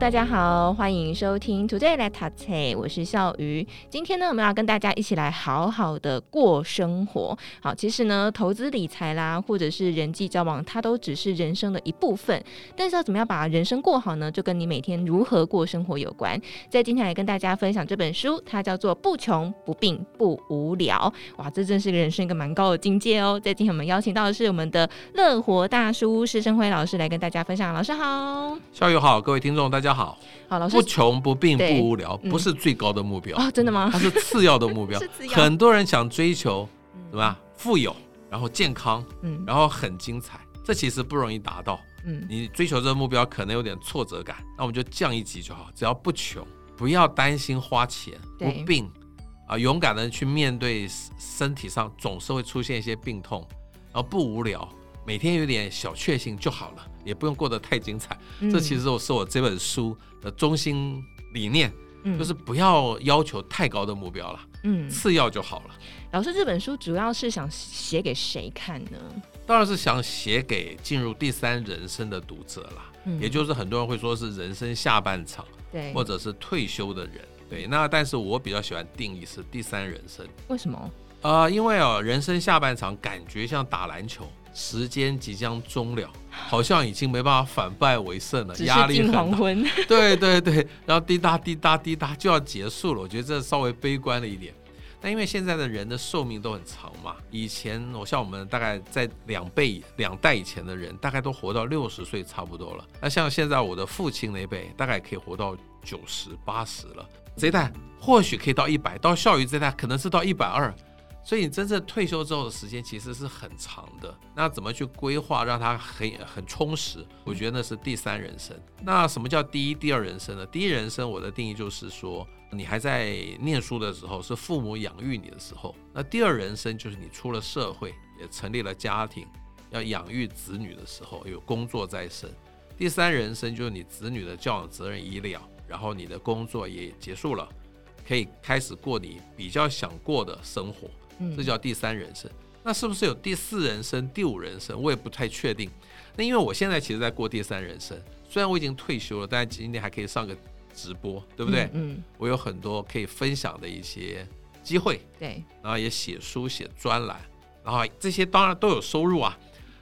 大家好，欢迎收听 Today 来读册，我是笑鱼。今天呢，我们要跟大家一起来好好的过生活。好，其实呢，投资理财啦，或者是人际交往，它都只是人生的一部分。但是要怎么样把人生过好呢？就跟你每天如何过生活有关。在今天来跟大家分享这本书，它叫做《不穷不病不无聊》。哇，这真是人生一个蛮高的境界哦。在今天我们邀请到的是我们的乐活大叔施生辉老师来跟大家分享。老师好，笑鱼好，各位听众。大家好，好，老师，不穷不病不无聊，不是最高的目标哦？真的吗？它是次要的目标。很多人想追求什么？富有，然后健康，嗯，然后很精彩，这其实不容易达到。嗯，你追求这个目标可能有点挫折感，那我们就降一级就好，只要不穷，不要担心花钱，不病啊，勇敢的去面对身体上总是会出现一些病痛，然后不无聊。每天有点小确幸就好了，也不用过得太精彩。嗯、这其实是我这本书的中心理念，嗯、就是不要要求太高的目标了，嗯，次要就好了。老师，这本书主要是想写给谁看呢？当然是想写给进入第三人生的读者啦，嗯、也就是很多人会说是人生下半场，对，或者是退休的人，对。那但是我比较喜欢定义是第三人生，为什么？啊、呃，因为哦，人生下半场感觉像打篮球。时间即将终了，好像已经没办法反败为胜了，压力很大。对对对，然后滴答滴答滴答就要结束了，我觉得这稍微悲观了一点。但因为现在的人的寿命都很长嘛，以前我像我们大概在两辈两代以前的人，大概都活到六十岁差不多了。那像现在我的父亲那辈，大概可以活到九十八十了。这一代或许可以到一百，到孝于这一代可能是到一百二。所以你真正退休之后的时间其实是很长的，那怎么去规划让它很很充实？我觉得那是第三人生。那什么叫第一、第二人生呢？第一人生我的定义就是说，你还在念书的时候，是父母养育你的时候；那第二人生就是你出了社会，也成立了家庭，要养育子女的时候，有工作在身；第三人生就是你子女的教养责任已了，然后你的工作也结束了，可以开始过你比较想过的生活。这叫第三人生，那是不是有第四人生、第五人生？我也不太确定。那因为我现在其实在过第三人生，虽然我已经退休了，但今天还可以上个直播，对不对？嗯，嗯，我有很多可以分享的一些机会，对，然后也写书、写专栏，然后这些当然都有收入啊，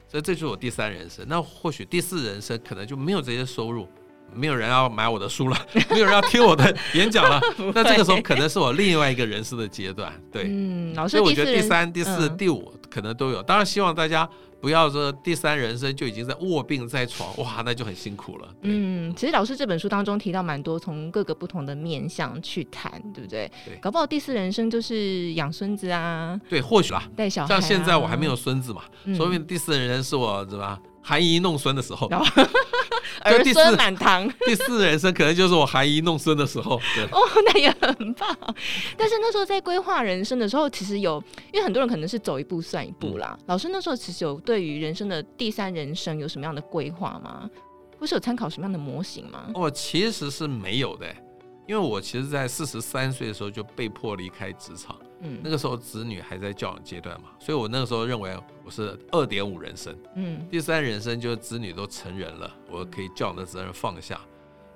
所以这就是我第三人生。那或许第四人生可能就没有这些收入。没有人要买我的书了，没有人要听我的演讲了。那这个时候可能是我另外一个人生的阶段，对。嗯，老师，所以我觉得第三、第四、第五可能都有。当然，希望大家不要说第三人生就已经在卧病在床，哇，那就很辛苦了。嗯，其实老师这本书当中提到蛮多从各个不同的面向去谈，对不对？对。搞不好第四人生就是养孙子啊。对，或许啦。带小孩。像现在我还没有孙子嘛，说明第四人生是我什么含饴弄孙的时候。儿 孙满堂，第四人生可能就是我含饴弄孙的时候。对哦，那也很棒。但是那时候在规划人生的时候，其实有，因为很多人可能是走一步算一步啦。嗯、老师那时候其实有对于人生的第三人生有什么样的规划吗？不是有参考什么样的模型吗？哦，其实是没有的，因为我其实，在四十三岁的时候就被迫离开职场。嗯，那个时候子女还在教养阶段嘛，所以我那个时候认为我是二点五人生，嗯，第三人生就是子女都成人了，我可以教养的责任放下，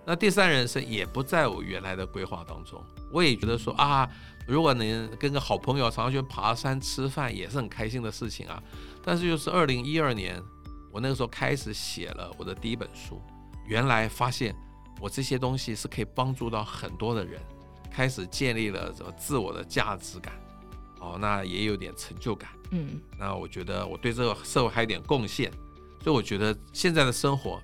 那第三人生也不在我原来的规划当中。我也觉得说啊，如果能跟个好朋友常常去爬山吃饭，也是很开心的事情啊。但是就是二零一二年，我那个时候开始写了我的第一本书，原来发现我这些东西是可以帮助到很多的人。开始建立了什么自我的价值感，哦，那也有点成就感，嗯，那我觉得我对这个社会还有点贡献，所以我觉得现在的生活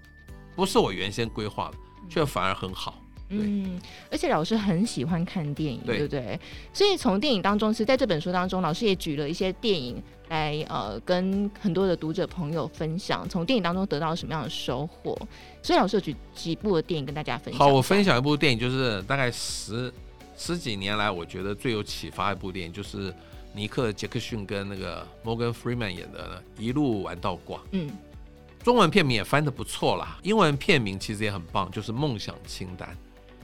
不是我原先规划的，却反而很好。嗯，而且老师很喜欢看电影，对，对不对？所以从电影当中，是在这本书当中，老师也举了一些电影来，呃，跟很多的读者朋友分享，从电影当中得到了什么样的收获。所以老师有举几部的电影跟大家分享。好，我分享一部电影，就是大概十。十几年来，我觉得最有启发一部电影就是尼克杰克逊跟那个 Morgan Freeman 演的，《一路玩到挂》。嗯，中文片名也翻得不错啦，英文片名其实也很棒，就是《梦想清单》。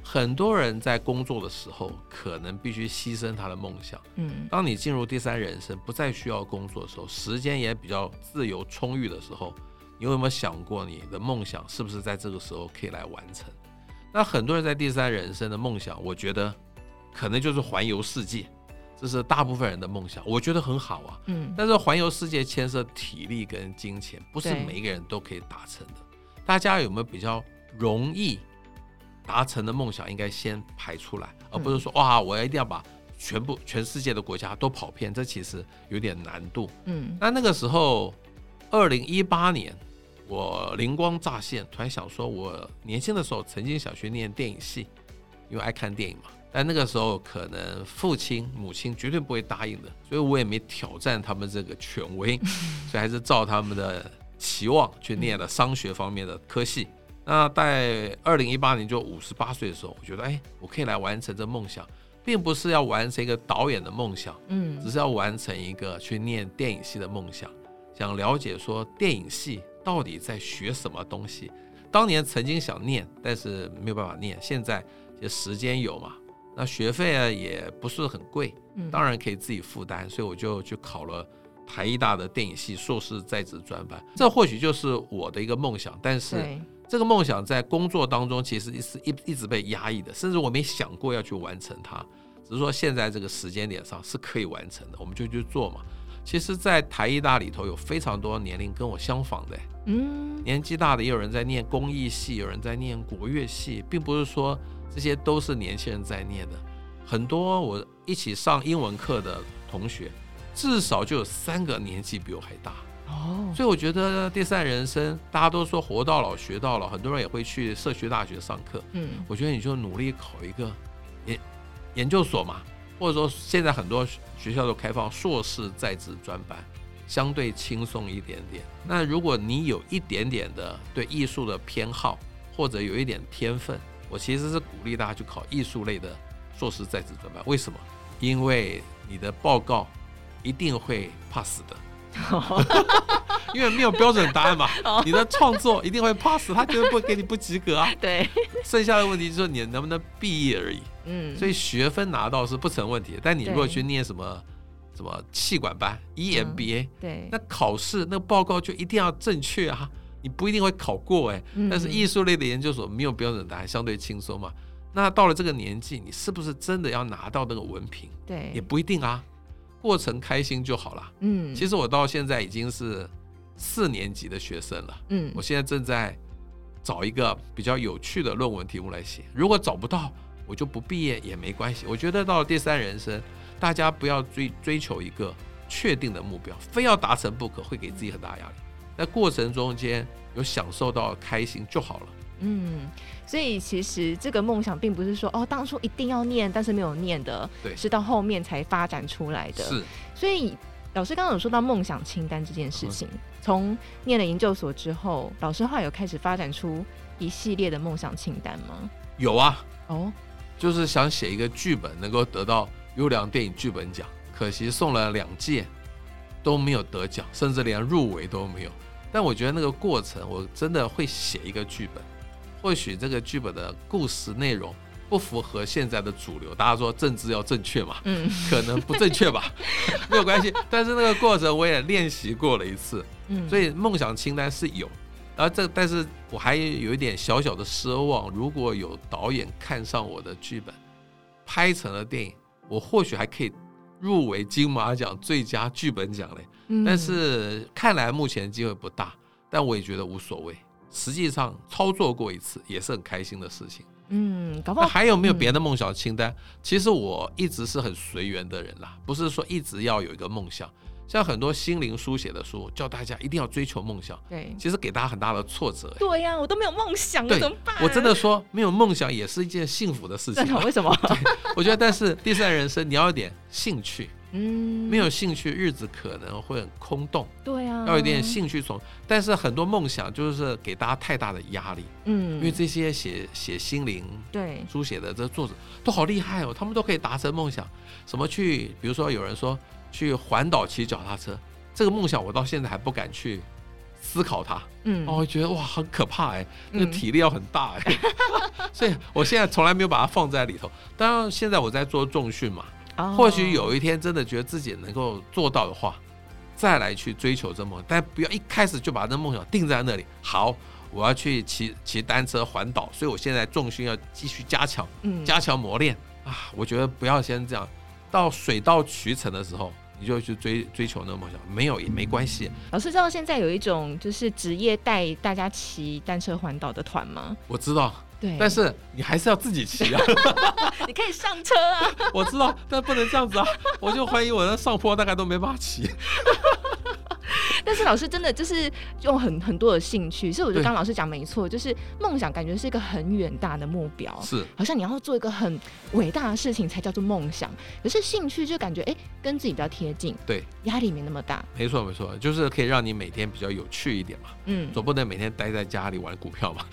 很多人在工作的时候，可能必须牺牲他的梦想。嗯，当你进入第三人生，不再需要工作的时候，时间也比较自由充裕的时候，你有没有想过你的梦想是不是在这个时候可以来完成？那很多人在第三人生的梦想，我觉得可能就是环游世界，这是大部分人的梦想，我觉得很好啊。嗯，但是环游世界牵涉体力跟金钱，不是每一个人都可以达成的。大家有没有比较容易？达成的梦想应该先排出来，而不是说哇，我一定要把全部全世界的国家都跑遍，这其实有点难度。嗯，那那个时候，二零一八年，我灵光乍现，突然想说，我年轻的时候曾经想学念电影系，因为爱看电影嘛。但那个时候可能父亲母亲绝对不会答应的，所以我也没挑战他们这个权威，所以还是照他们的期望去念了商学方面的科系。那在二零一八年就五十八岁的时候，我觉得哎，我可以来完成这梦想，并不是要完成一个导演的梦想，嗯，只是要完成一个去念电影系的梦想，想了解说电影系到底在学什么东西。当年曾经想念，但是没有办法念，现在就时间有嘛，那学费啊也不是很贵，当然可以自己负担，所以我就去考了台艺大的电影系硕士在职专班，这或许就是我的一个梦想，但是。这个梦想在工作当中其实是一一直被压抑的，甚至我没想过要去完成它，只是说现在这个时间点上是可以完成的，我们就去做嘛。其实，在台艺大里头有非常多年龄跟我相仿的，嗯，年纪大的也有人在念工艺系，有人在念国乐系，并不是说这些都是年轻人在念的，很多我一起上英文课的同学，至少就有三个年纪比我还大。哦，所以我觉得第三人生，大家都说活到老学到老，很多人也会去社区大学上课。嗯，我觉得你就努力考一个研研究所嘛，或者说现在很多学校都开放硕士在职专班，相对轻松一点点。那如果你有一点点的对艺术的偏好，或者有一点天分，我其实是鼓励大家去考艺术类的硕士在职专班。为什么？因为你的报告一定会 pass 的。因为没有标准答案嘛，你的创作一定会 pass，他绝对不会给你不及格啊。对，剩下的问题就是你能不能毕业而已。嗯，所以学分拿到是不成问题，但你如果去念什么什么气管班 EMBA，对，那考试那个报告就一定要正确啊，你不一定会考过哎。但是艺术类的研究所没有标准答案，相对轻松嘛。那到了这个年纪，你是不是真的要拿到那个文凭？对，也不一定啊。过程开心就好了。嗯，其实我到现在已经是四年级的学生了。嗯，我现在正在找一个比较有趣的论文题目来写。如果找不到，我就不毕业也没关系。我觉得到了第三人生，大家不要追追求一个确定的目标，非要达成不可，会给自己很大压力。在过程中间有享受到开心就好了。嗯，所以其实这个梦想并不是说哦，当初一定要念，但是没有念的，对，是到后面才发展出来的。是，所以老师刚刚有说到梦想清单这件事情，嗯、从念了研究所之后，老师后来有开始发展出一系列的梦想清单吗？有啊，哦，就是想写一个剧本能够得到优良电影剧本奖，可惜送了两届都没有得奖，甚至连入围都没有。但我觉得那个过程，我真的会写一个剧本。或许这个剧本的故事内容不符合现在的主流，大家说政治要正确嘛，嗯，可能不正确吧，没有关系。但是那个过程我也练习过了一次，嗯，所以梦想清单是有，然后这但是我还有一点小小的奢望，如果有导演看上我的剧本，拍成了电影，我或许还可以入围金马奖最佳剧本奖嘞。但是看来目前机会不大，但我也觉得无所谓。实际上操作过一次也是很开心的事情。嗯，搞不好还有没有别的梦想清单？嗯、其实我一直是很随缘的人啦，不是说一直要有一个梦想。像很多心灵书写的书，叫大家一定要追求梦想。对，其实给大家很大的挫折。对呀、啊，我都没有梦想，怎么办？我真的说没有梦想也是一件幸福的事情。为什么？我觉得，但是第三人生你要有点兴趣，嗯，没有兴趣，日子可能会很空洞。对啊，要有点兴趣从，但是很多梦想就是给大家太大的压力。嗯，因为这些写写心灵对书写的这作者都好厉害哦，他们都可以达成梦想。什么去，比如说有人说去环岛骑脚踏车，这个梦想我到现在还不敢去。思考它，嗯，哦，我觉得哇，很可怕哎，那个体力要很大哎，嗯、所以我现在从来没有把它放在里头。当然，现在我在做重训嘛，哦、或许有一天真的觉得自己能够做到的话，再来去追求这梦，但不要一开始就把这梦想定在那里。好，我要去骑骑单车环岛，所以我现在重训要继续加强，嗯，加强磨练啊。我觉得不要先这样，到水到渠成的时候。你就去追追求那个梦想，没有也没关系。老师知道现在有一种就是职业带大家骑单车环岛的团吗？我知道，对，但是你还是要自己骑啊。你可以上车啊。我知道，但不能这样子啊。我就怀疑我的上坡大概都没办法骑。但是老师真的就是用很很多的兴趣，所以我觉得刚刚老师讲没错，就是梦想感觉是一个很远大的目标，是好像你要做一个很伟大的事情才叫做梦想。可是兴趣就感觉哎、欸，跟自己比较贴近，对，压力没那么大。没错没错，就是可以让你每天比较有趣一点嘛。嗯，总不能每天待在家里玩股票嘛。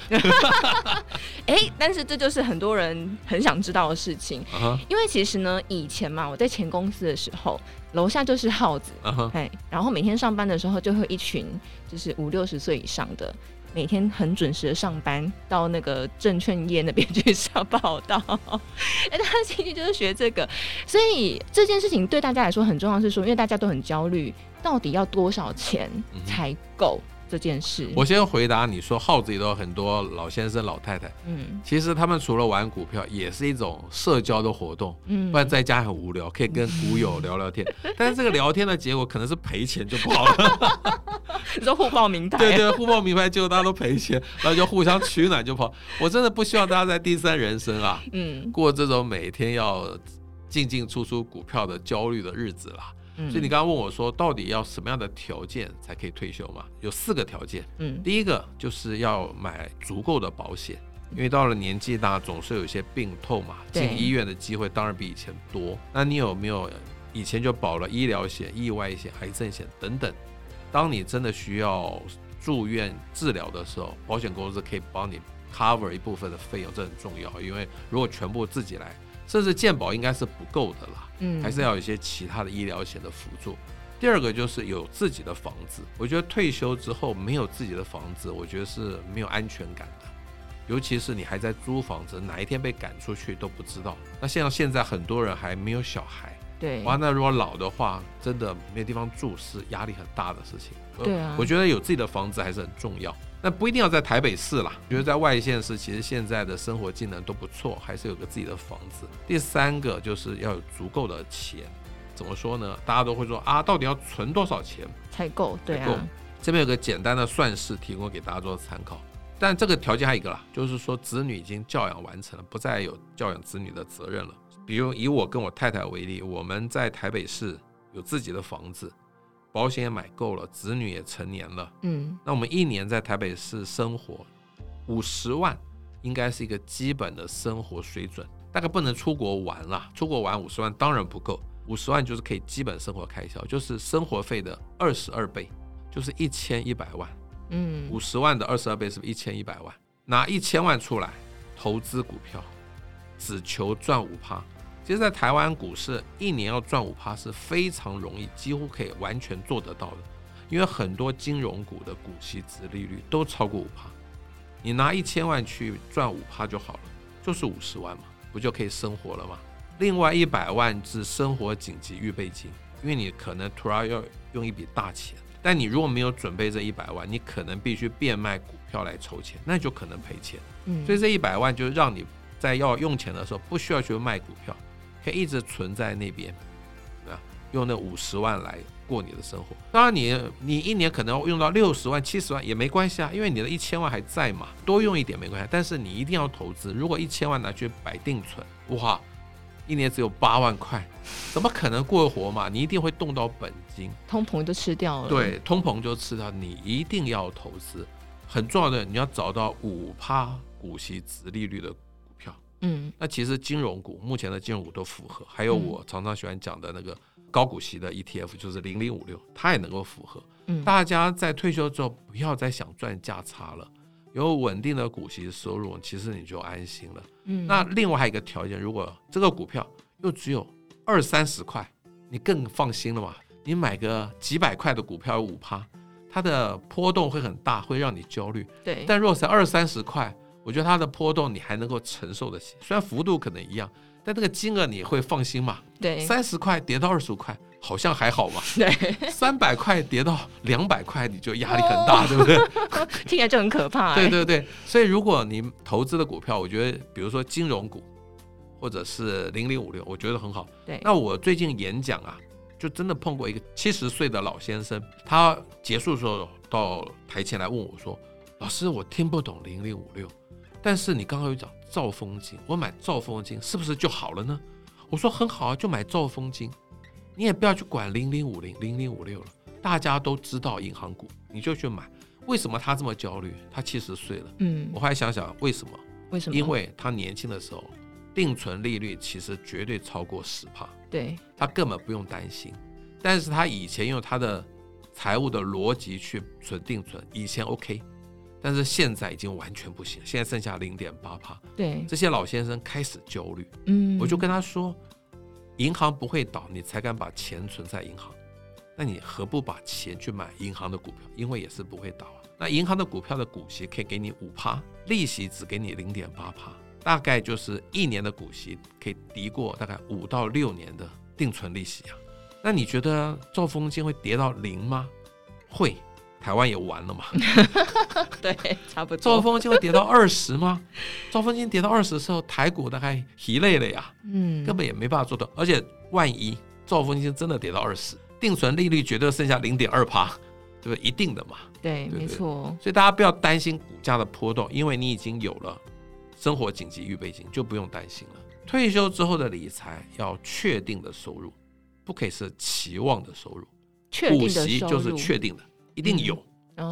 哎、欸，但是这就是很多人很想知道的事情，uh huh. 因为其实呢，以前嘛，我在前公司的时候。楼下就是耗子，哎、uh huh.，然后每天上班的时候就会一群就是五六十岁以上的，每天很准时的上班，到那个证券业那边去上报道，哎，他的兴趣就是学这个，所以这件事情对大家来说很重要，是说因为大家都很焦虑，到底要多少钱才够？嗯这件事，我先回答你说，号子里头有很多老先生老太太，嗯，其实他们除了玩股票，也是一种社交的活动，嗯，不然在家很无聊，可以跟股友聊聊天，但是这个聊天的结果可能是赔钱就不好了，你说互报名牌，对对，互报名牌结果大家都赔钱，然后就互相取暖就跑。我真的不希望大家在第三人生啊，嗯，过这种每天要进进出出股票的焦虑的日子啦。所以你刚刚问我说，到底要什么样的条件才可以退休嘛？有四个条件。嗯，第一个就是要买足够的保险，因为到了年纪大，总是有一些病痛嘛，进医院的机会当然比以前多。那你有没有以前就保了医疗险、意外险、癌症险等等？当你真的需要住院治疗的时候，保险公司可以帮你 cover 一部分的费用，这很重要。因为如果全部自己来，甚至健保应该是不够的啦，嗯，还是要有一些其他的医疗险的辅助。第二个就是有自己的房子，我觉得退休之后没有自己的房子，我觉得是没有安全感的，尤其是你还在租房子，哪一天被赶出去都不知道。那像现在很多人还没有小孩，对，哇，那如果老的话，真的没地方住是压力很大的事情。对啊，我觉得有自己的房子还是很重要。那不一定要在台北市啦，觉得在外县市，其实现在的生活技能都不错，还是有个自己的房子。第三个就是要有足够的钱，怎么说呢？大家都会说啊，到底要存多少钱才够？对啊，这边有个简单的算式提供给大家做参考。但这个条件还有一个啦，就是说子女已经教养完成了，不再有教养子女的责任了。比如以我跟我太太为例，我们在台北市有自己的房子。保险也买够了，子女也成年了，嗯，那我们一年在台北市生活五十万，应该是一个基本的生活水准，大概不能出国玩了，出国玩五十万当然不够，五十万就是可以基本生活开销，就是生活费的二十二倍，就是一千一百万，嗯，五十万的二十二倍是不是一千一百万？拿一千万出来投资股票，只求赚五趴。其实，在台湾股市一年要赚五趴是非常容易，几乎可以完全做得到的。因为很多金融股的股息值利率都超过五趴，你拿一千万去赚五趴就好了，就是五十万嘛，不就可以生活了吗？另外一百万是生活紧急预备金，因为你可能突然要用一笔大钱，但你如果没有准备这一百万，你可能必须变卖股票来筹钱，那就可能赔钱。嗯，所以这一百万就让你在要用钱的时候不需要去卖股票。可以一直存在那边，啊，用那五十万来过你的生活。当然你，你你一年可能要用到六十万、七十万也没关系啊，因为你的一千万还在嘛，多用一点没关系。但是你一定要投资，如果一千万拿去摆定存，哇，一年只有八万块，怎么可能过活嘛？你一定会动到本金，通膨就吃掉了。对，通膨就吃掉。你一定要投资，很重要的，你要找到五趴股息殖利率的。嗯，那其实金融股目前的金融股都符合，还有我常常喜欢讲的那个高股息的 ETF，就是零零五六，它也能够符合。嗯，大家在退休之后不要再想赚价差了，有稳定的股息收入，其实你就安心了。嗯，那另外还有一个条件，如果这个股票又只有二三十块，你更放心了嘛？你买个几百块的股票有五趴，它的波动会很大，会让你焦虑。对，但如果是二三十块，我觉得它的波动你还能够承受得起，虽然幅度可能一样，但这个金额你会放心嘛？对，三十块跌到二十五块，好像还好嘛。对，三百块跌到两百块，你就压力很大，哦、对不对？听起来就很可怕、欸。对对对，所以如果你投资的股票，我觉得比如说金融股，或者是零零五六，我觉得很好。对，那我最近演讲啊，就真的碰过一个七十岁的老先生，他结束的时候到台前来问我说：“老师，我听不懂零零五六。”但是你刚刚有讲兆丰金，我买兆丰金是不是就好了呢？我说很好啊，就买兆丰金，你也不要去管零零五零、零零五六了，大家都知道银行股，你就去买。为什么他这么焦虑？他七十岁了，嗯，我还想想为什么？为什么？因为他年轻的时候定存利率其实绝对超过十帕，对，他根本不用担心。但是他以前用他的财务的逻辑去存定存，以前 OK。但是现在已经完全不行，现在剩下零点八趴。对，这些老先生开始焦虑。嗯，我就跟他说，银行不会倒，你才敢把钱存在银行。那你何不把钱去买银行的股票？因为也是不会倒啊。那银行的股票的股息可以给你五趴，利息只给你零点八趴，大概就是一年的股息可以抵过大概五到六年的定存利息啊。那你觉得兆丰金会跌到零吗？会。台湾也完了嘛？对，差不多。兆丰金会跌到二十吗？兆丰金跌到二十的时候，台股大概疲累了呀，嗯，根本也没办法做到。而且万一兆丰金真的跌到二十，定存利率绝对剩下零点二趴，对不对？一定的嘛。对，对对没错。所以大家不要担心股价的波动，因为你已经有了生活紧急预备金，就不用担心了。退休之后的理财要确定的收入，不可以是期望的收入，确定的收入，就是确定的。一定有，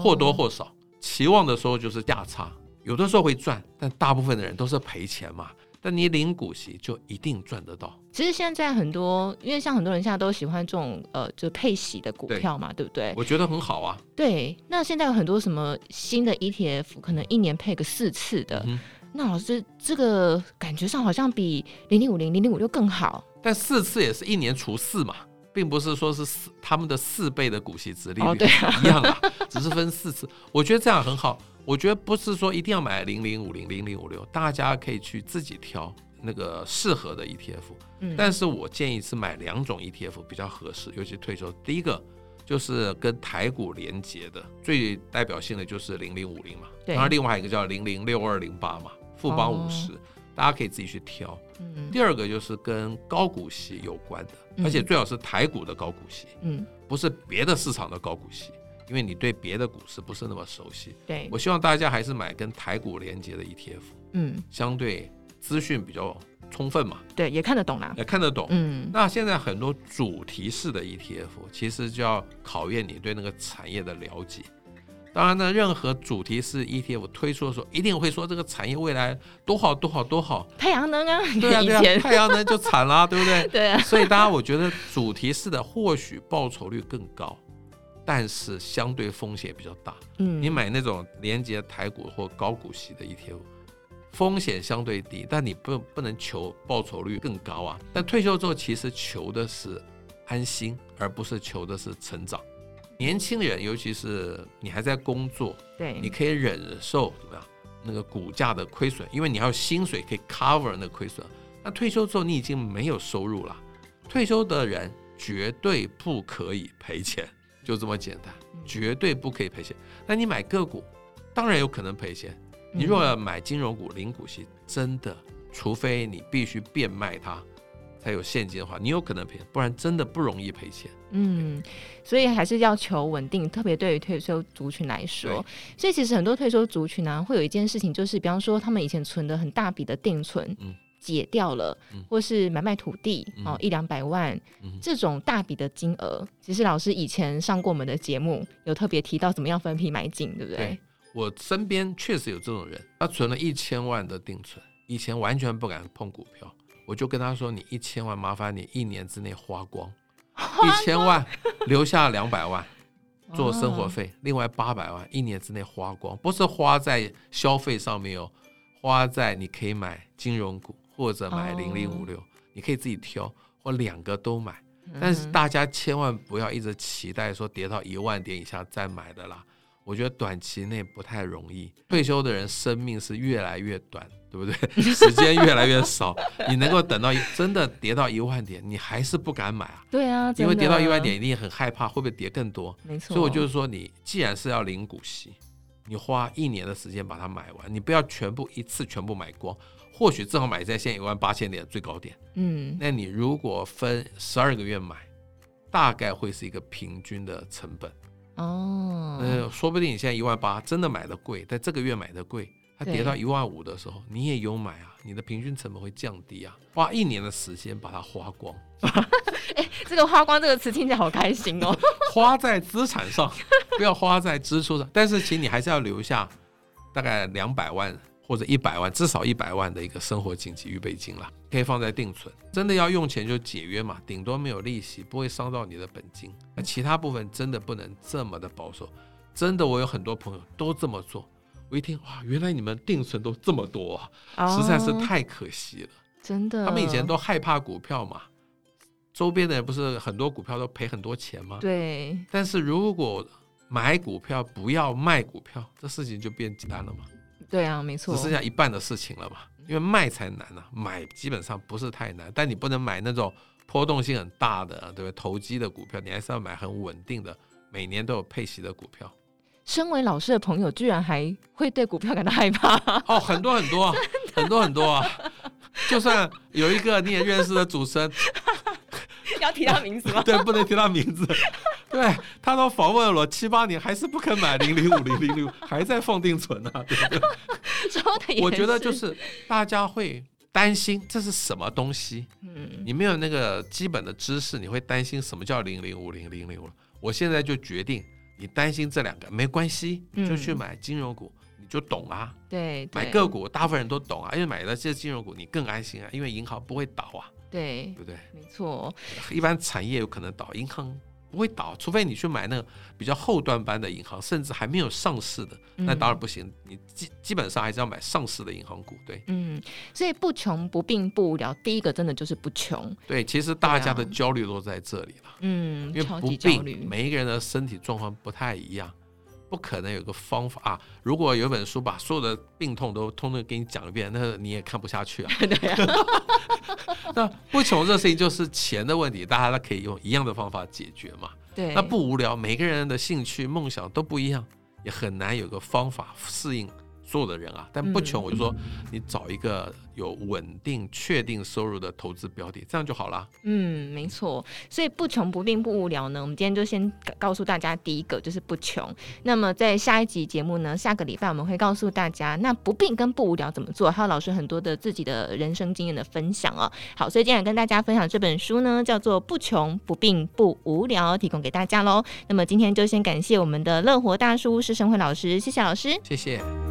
或多或少。期望的时候就是价差，有的时候会赚，但大部分的人都是赔钱嘛。但你领股息就一定赚得到。其实现在很多，因为像很多人现在都喜欢这种呃，就配息的股票嘛，对，对不对？我觉得很好啊。对，那现在有很多什么新的 ETF，可能一年配个四次的。嗯、那老师，这个感觉上好像比零零五零、零零五六更好。但四次也是一年除四嘛。并不是说是四他们的四倍的股息殖利率、哦、啊、一样啊，只是分四次。我觉得这样很好。我觉得不是说一定要买零零五零零零五六，大家可以去自己挑那个适合的 ETF。嗯，但是我建议是买两种 ETF 比较合适，尤其退休。第一个就是跟台股连接的，最代表性的就是零零五零嘛。对。然后另外一个叫零零六二零八嘛，富邦五十。哦大家可以自己去挑。嗯，第二个就是跟高股息有关的，嗯，而且最好是台股的高股息，嗯，不是别的市场的高股息，因为你对别的股市不是那么熟悉。对，我希望大家还是买跟台股连接的 ETF，嗯，相对资讯比较充分嘛。对，也看得懂啦，也看得懂。嗯，那现在很多主题式的 ETF，其实就要考验你对那个产业的了解。当然呢，任何主题式 ETF 推出的时候，一定会说这个产业未来多好多好多好。太阳能啊，对啊对啊，太阳能就惨了，对不对？对啊。所以大家，我觉得主题式的或许报酬率更高，但是相对风险比较大。嗯。你买那种连接台股或高股息的 ETF，风险相对低，但你不不能求报酬率更高啊。但退休之后，其实求的是安心，而不是求的是成长。年轻人，尤其是你还在工作，对，你可以忍受怎么样那个股价的亏损，因为你还有薪水可以 cover 那个亏损。那退休之后，你已经没有收入了。退休的人绝对不可以赔钱，就这么简单，绝对不可以赔钱。那你买个股，当然有可能赔钱。你若要买金融股、零股息，真的，除非你必须变卖它。才有现金的话，你有可能赔，不然真的不容易赔钱。嗯，所以还是要求稳定，特别对于退休族群来说。所以其实很多退休族群呢、啊，会有一件事情，就是比方说他们以前存的很大笔的定存，嗯，解掉了，嗯、或是买卖土地，哦，一两百万，嗯、这种大笔的金额，其实老师以前上过我们的节目，有特别提到怎么样分批买进，对不对？对，我身边确实有这种人，他存了一千万的定存，以前完全不敢碰股票。我就跟他说：“你一千万，麻烦你一年之内花光。”一千万留下两百万做生活费，另外八百万一年之内花光，不是花在消费上面哦，花在你可以买金融股或者买零零五六，你可以自己挑或两个都买。但是大家千万不要一直期待说跌到一万点以下再买的啦，我觉得短期内不太容易。退休的人生命是越来越短，对不对？时间越来越少，你能够等到真的跌到一万点，你还是不敢买啊？对啊，因为跌到一万点一定很害怕会不会跌更多。没错。所以我就是说，你既然是要领股息，你花一年的时间把它买完，你不要全部一次全部买光。或许正好买在现在一万八千点最高点，嗯，那你如果分十二个月买，大概会是一个平均的成本哦。呃，说不定你现在一万八真的买的贵，在这个月买的贵，它跌到一万五的时候，你也有买啊，你的平均成本会降低啊。花一年的时间把它花光，哎，这个“花光”这个词听起来好开心哦。花在资产上，不要花在支出上，但是请你还是要留下大概两百万。或者一百万，至少一百万的一个生活紧急预备金了，可以放在定存。真的要用钱就解约嘛，顶多没有利息，不会伤到你的本金。那其他部分真的不能这么的保守。真的，我有很多朋友都这么做。我一听，哇，原来你们定存都这么多啊，实在是太可惜了。真的，他们以前都害怕股票嘛，周边的人不是很多股票都赔很多钱吗？对。但是如果买股票不要卖股票，这事情就变简单了嘛。对啊，没错，只剩下一半的事情了嘛，因为卖才难啊，买基本上不是太难，但你不能买那种波动性很大的，对不对？投机的股票，你还是要买很稳定的，每年都有配息的股票。身为老师的朋友，居然还会对股票感到害怕？哦，很多 很多，很多很多啊！就算有一个你也认识的主持人，要提到名字吗？对，不能提到名字。对，他都访问了七八年，还是不肯买零零五零零六，还在放定存啊，对不对？我觉得就是大家会担心这是什么东西，嗯，你没有那个基本的知识，你会担心什么叫零零五零零六了。我现在就决定，你担心这两个没关系，就去买金融股，你就懂啊。对，买个股大部分人都懂啊，因为买了这些金融股，你更安心啊，因为银行不会倒啊。对，对不对？没错，一般产业有可能倒，银行。不会倒，除非你去买那个比较后端班的银行，甚至还没有上市的，那当然不行。你基基本上还是要买上市的银行股，对。嗯，所以不穷不病不无聊，第一个真的就是不穷。对，其实大家的焦虑都在这里了。嗯，因为不病，每一个人的身体状况不太一样。不可能有个方法啊！如果有一本书把所有的病痛都通通给你讲一遍，那你也看不下去啊。对啊。那不穷这事情就是钱的问题，大家都可以用一样的方法解决嘛。对。那不无聊，每个人的兴趣梦想都不一样，也很难有个方法适应。做的人啊，但不穷，我就说你找一个有稳定、确定收入的投资标的，这样就好了。嗯，没错。所以不穷不病不无聊呢，我们今天就先告诉大家第一个就是不穷。那么在下一集节目呢，下个礼拜我们会告诉大家，那不病跟不无聊怎么做，还有老师很多的自己的人生经验的分享啊。好，所以今天跟大家分享这本书呢，叫做《不穷不病不无聊》，提供给大家喽。那么今天就先感谢我们的乐活大叔施生辉老师，谢谢老师，谢谢。